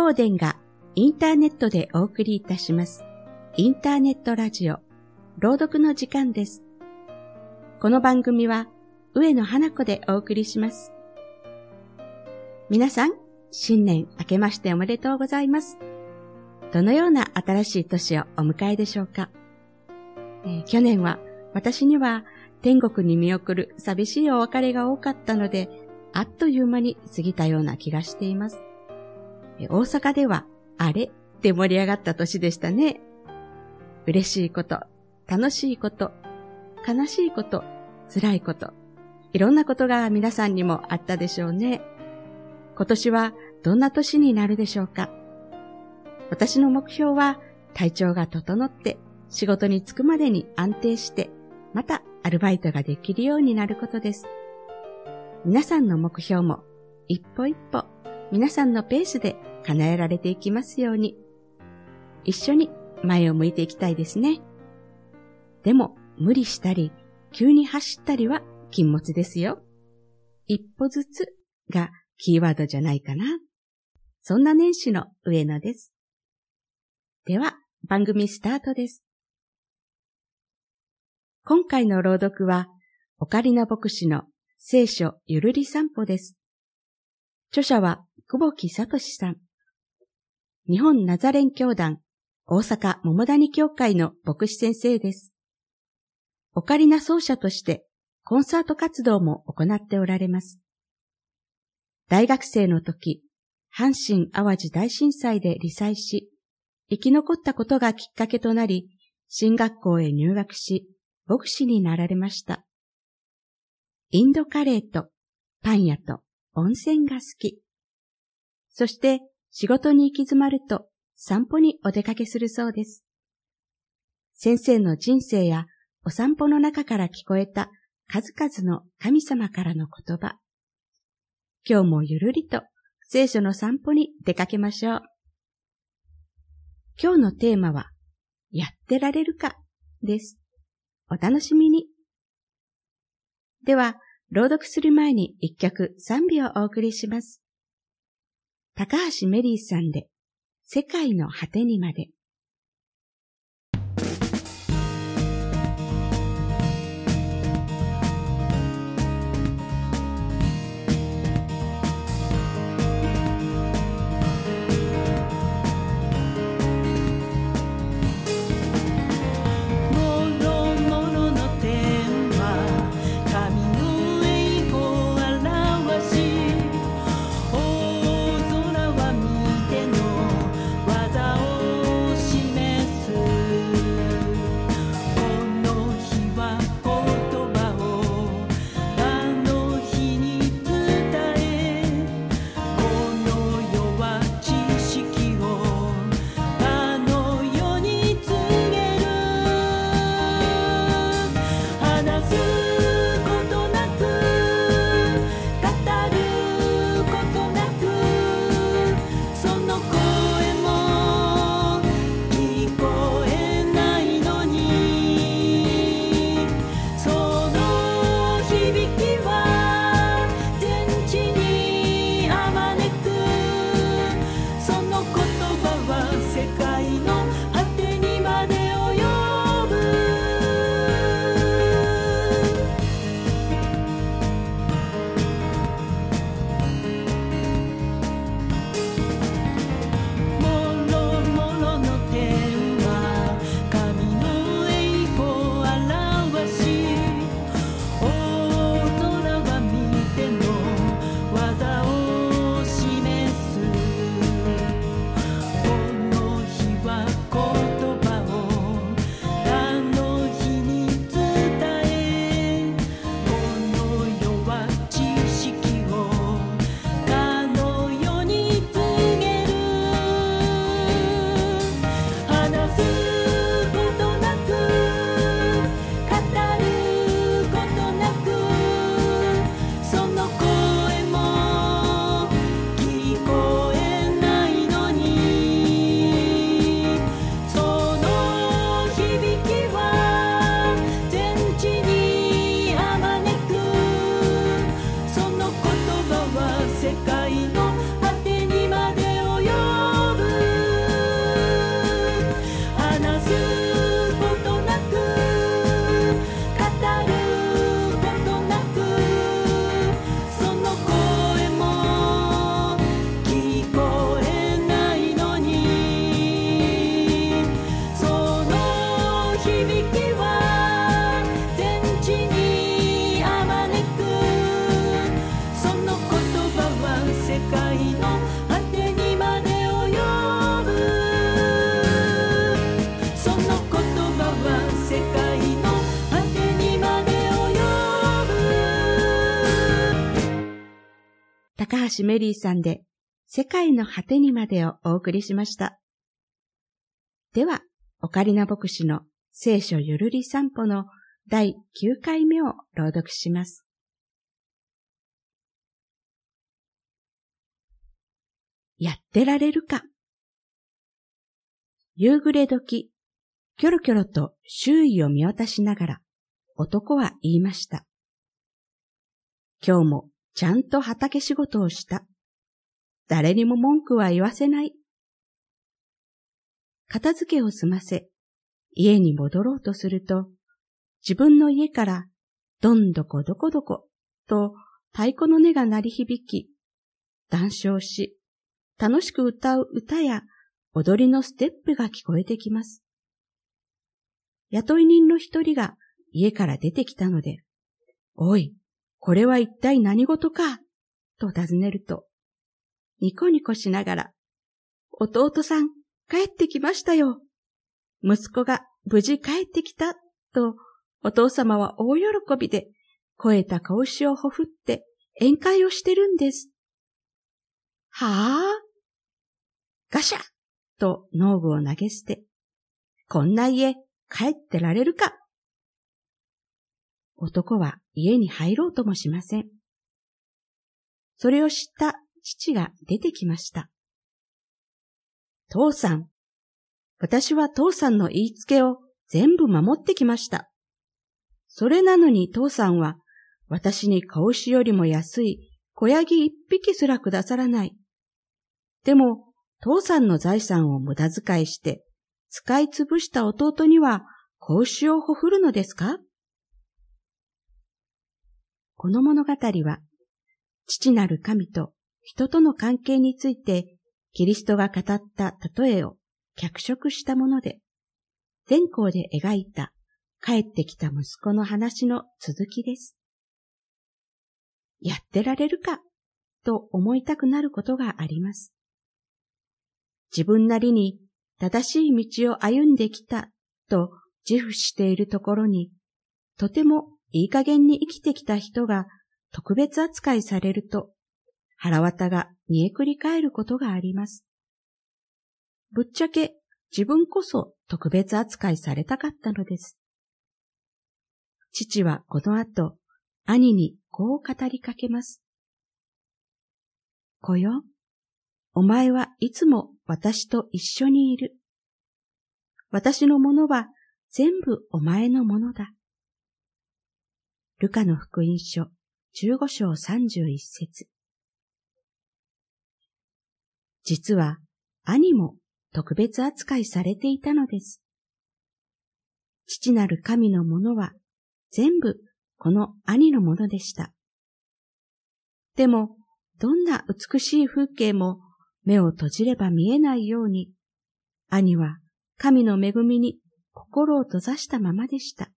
法殿がインターネットでお送りいたします。インターネットラジオ、朗読の時間です。この番組は上野花子でお送りします。皆さん、新年明けましておめでとうございます。どのような新しい年をお迎えでしょうか、えー、去年は私には天国に見送る寂しいお別れが多かったので、あっという間に過ぎたような気がしています。大阪では、あれって盛り上がった年でしたね。嬉しいこと、楽しいこと、悲しいこと、辛いこと、いろんなことが皆さんにもあったでしょうね。今年はどんな年になるでしょうか私の目標は体調が整って仕事に就くまでに安定してまたアルバイトができるようになることです。皆さんの目標も一歩一歩皆さんのペースで叶えられていきますように、一緒に前を向いていきたいですね。でも、無理したり、急に走ったりは禁物ですよ。一歩ずつがキーワードじゃないかな。そんな年始の上野です。では、番組スタートです。今回の朗読は、オカリナ牧師の聖書ゆるり散歩です。著者は久保木聡さん。日本ナザレン教団大阪桃谷教会の牧師先生です。オカリナ奏者としてコンサート活動も行っておられます。大学生の時、阪神淡路大震災で罹災し、生き残ったことがきっかけとなり、進学校へ入学し、牧師になられました。インドカレーとパン屋と温泉が好き。そして仕事に行き詰まると散歩にお出かけするそうです。先生の人生やお散歩の中から聞こえた数々の神様からの言葉。今日もゆるりと聖書の散歩に出かけましょう。今日のテーマは、やってられるかです。お楽しみに。では、朗読する前に一曲賛美をお送りします。高橋メリーさんで、世界の果てにまで。高橋メリーさんで世界の果てにまでをお送りしました。では、オカリナ牧師の聖書ゆるり散歩の第9回目を朗読します。やってられるか？夕暮れ時、キョロキョロと周囲を見渡しながら男は言いました。今日もちゃんと畑仕事をした。誰にも文句は言わせない。片付けを済ませ、家に戻ろうとすると、自分の家からどんどこどこどこと太鼓の音が鳴り響き、談笑し、楽しく歌う歌や踊りのステップが聞こえてきます。雇い人の一人が家から出てきたので、おい、これは一体何事か？と尋ねると、ニコニコしながら、弟さん、帰ってきましたよ。息子が無事帰ってきた、と、お父様は大喜びで、肥えた子牛をほふって宴会をしてるんです。はあガシャと農具を投げ捨て、こんな家帰ってられるか？男は家に入ろうともしません。それを知った父が出てきました。父さん、私は父さんの言いつけを全部守ってきました。それなのに父さんは私に子牛よりも安い小ヤギ一匹すらくださらない。でも、父さんの財産を無駄遣いして、使い潰した弟には子牛をほふるのですか？この物語は、父なる神と人との関係についてキリストが語った例えを脚色したもので、前校で描いた帰ってきた息子の話の続きです。やってられるかと思いたくなることがあります。自分なりに正しい道を歩んできたと自負しているところに、とてもいい加減に生きてきた人が特別扱いされると腹渡が煮えくり返ることがあります。ぶっちゃけ自分こそ特別扱いされたかったのです。父はこの後、兄にこう語りかけます。子よ、お前はいつも私と一緒にいる。私のものは全部お前のものだ。ルカの福音書15章31節実は兄も特別扱いされていたのです。父なる神のものは全部この兄のものでした。でも、どんな美しい風景も目を閉じれば見えないように、兄は神の恵みに心を閉ざしたままでした。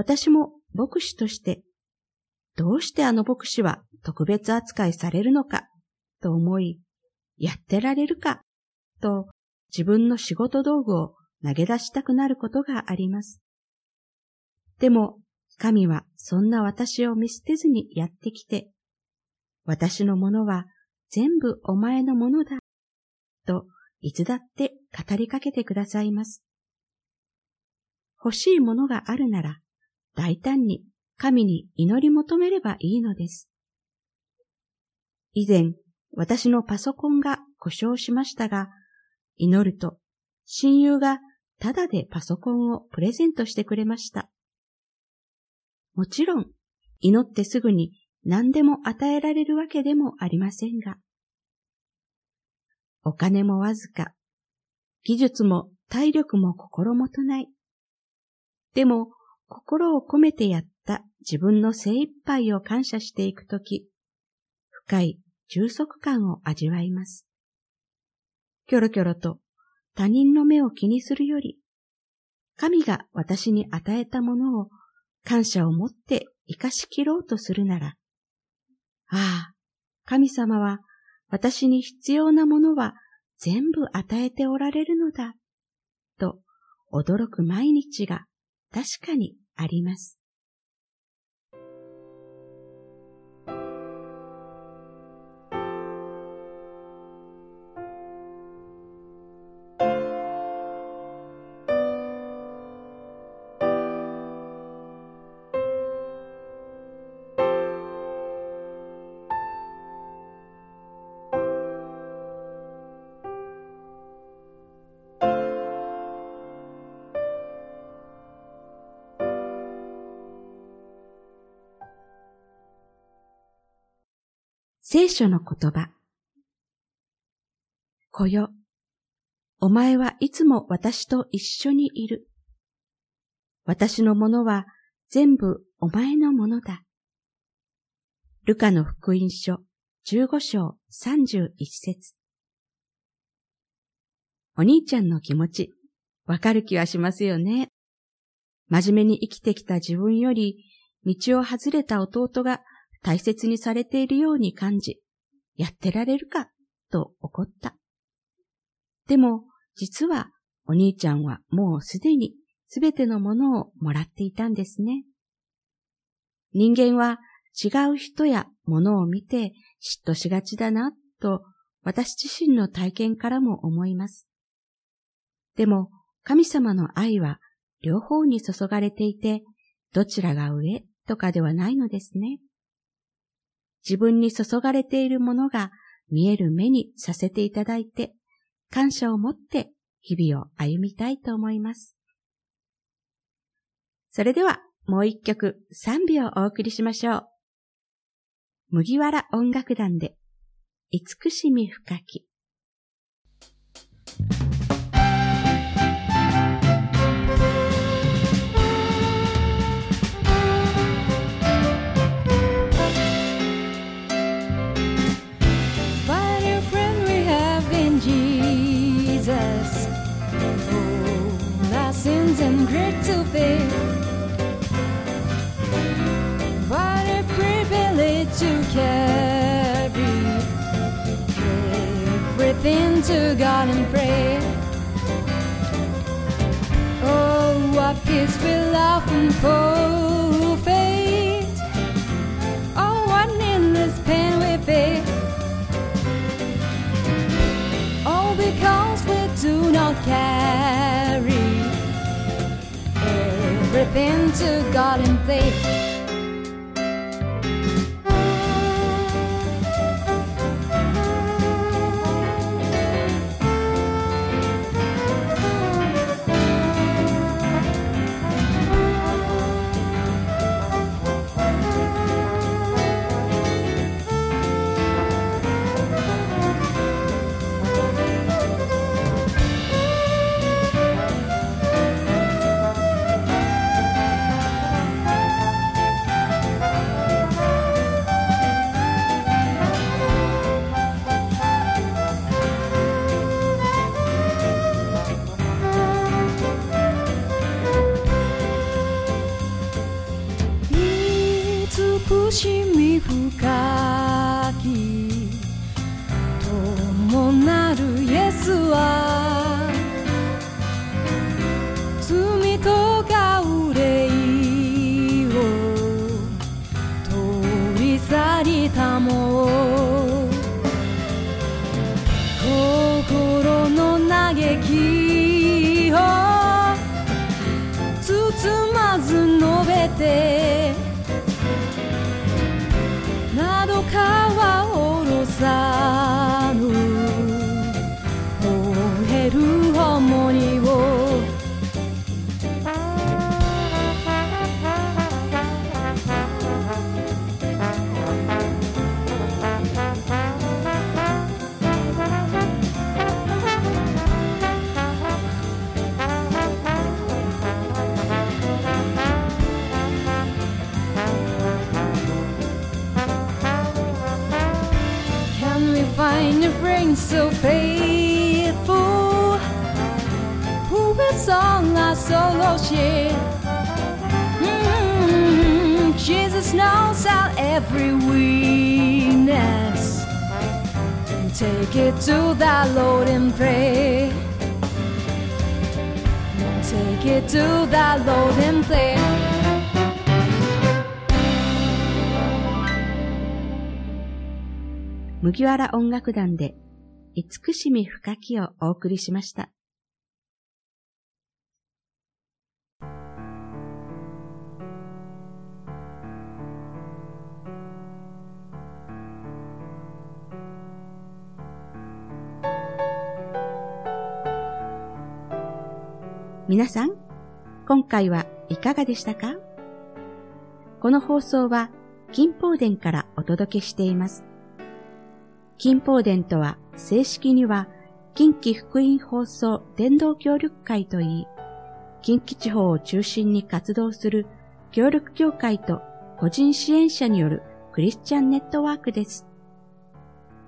私も牧師として、どうしてあの牧師は特別扱いされるのかと思い、やってられるか、と自分の仕事道具を投げ出したくなることがあります。でも、神はそんな私を見捨てずにやってきて、私のものは全部お前のものだ、といつだって語りかけてくださいます。欲しいものがあるなら、大胆に神に祈り求めればいいのです。以前、私のパソコンが故障しましたが、祈ると親友がただでパソコンをプレゼントしてくれました。もちろん、祈ってすぐに何でも与えられるわけでもありませんが、お金もわずか、技術も体力も心もとない。でも、心を込めてやった自分の精一杯を感謝していくとき、深い充足感を味わいます。キョロキョロと他人の目を気にするより、神が私に与えたものを感謝を持って生かし切ろうとするなら、ああ、神様は私に必要なものは全部与えておられるのだ、と驚く毎日が確かにあります。聖書の言葉。子よ、お前はいつも私と一緒にいる。私のものは全部お前のものだ。ルカの福音書15章31節お兄ちゃんの気持ち、わかる気はしますよね。真面目に生きてきた自分より、道を外れた弟が大切にされているように感じ、やってられるか、と怒った。でも、実は、お兄ちゃんはもうすでにすべてのものをもらっていたんですね。人間は違う人やものを見て嫉妬しがちだな、と私自身の体験からも思います。でも、神様の愛は両方に注がれていて、どちらが上とかではないのですね。自分に注がれているものが見える目にさせていただいて、感謝を持って日々を歩みたいと思います。それではもう一曲賛美をお送りしましょう。麦わら音楽団で、慈しみ深き。And to bear. What a privilege to carry everything to God in prayer. Oh, what peace we love and full. Oh, what needless pain we bear. All because we do not carry Everything to God in faith. so faithful. Who will song our solo share? Mm, Jesus knows our every weakness. Take it to the Lord and pray. Take it to the Lord and pray. 麦わら音楽団で 慈しみ深きをお送りしました。皆さん、今回はいかがでしたか？この放送は金宝殿からお届けしています。金宝殿とは正式には近畿福音放送伝道協力会といい、近畿地方を中心に活動する協力協会と個人支援者によるクリスチャンネットワークです。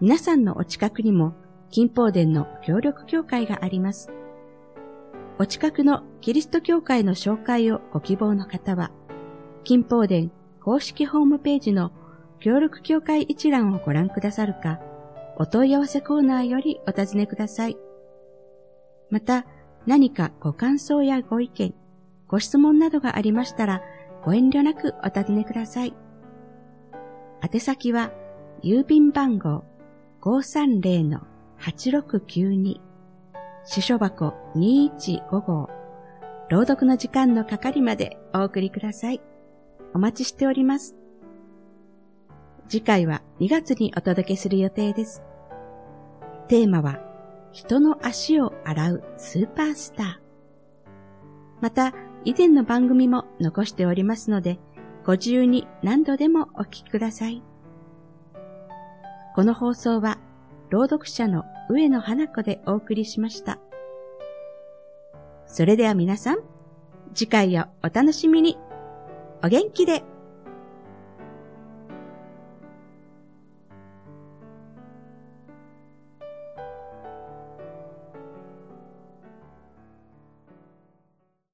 皆さんのお近くにも金宝殿の協力協会があります。お近くのキリスト教会の紹介をご希望の方は、金宝殿公式ホームページの協力協会一覧をご覧くださるか、お問い合わせコーナーよりお尋ねください。また、何かご感想やご意見、ご質問などがありましたら、ご遠慮なくお尋ねください。宛先は、郵便番号530-8692、支所箱215号、朗読の時間の係までお送りください。お待ちしております。次回は2月にお届けする予定です。テーマは、人の足を洗うスーパースター。また、以前の番組も残しておりますので、ご自由に何度でもお聞きください。この放送は、朗読者の上野花子でお送りしました。それでは皆さん、次回をお楽しみに。お元気で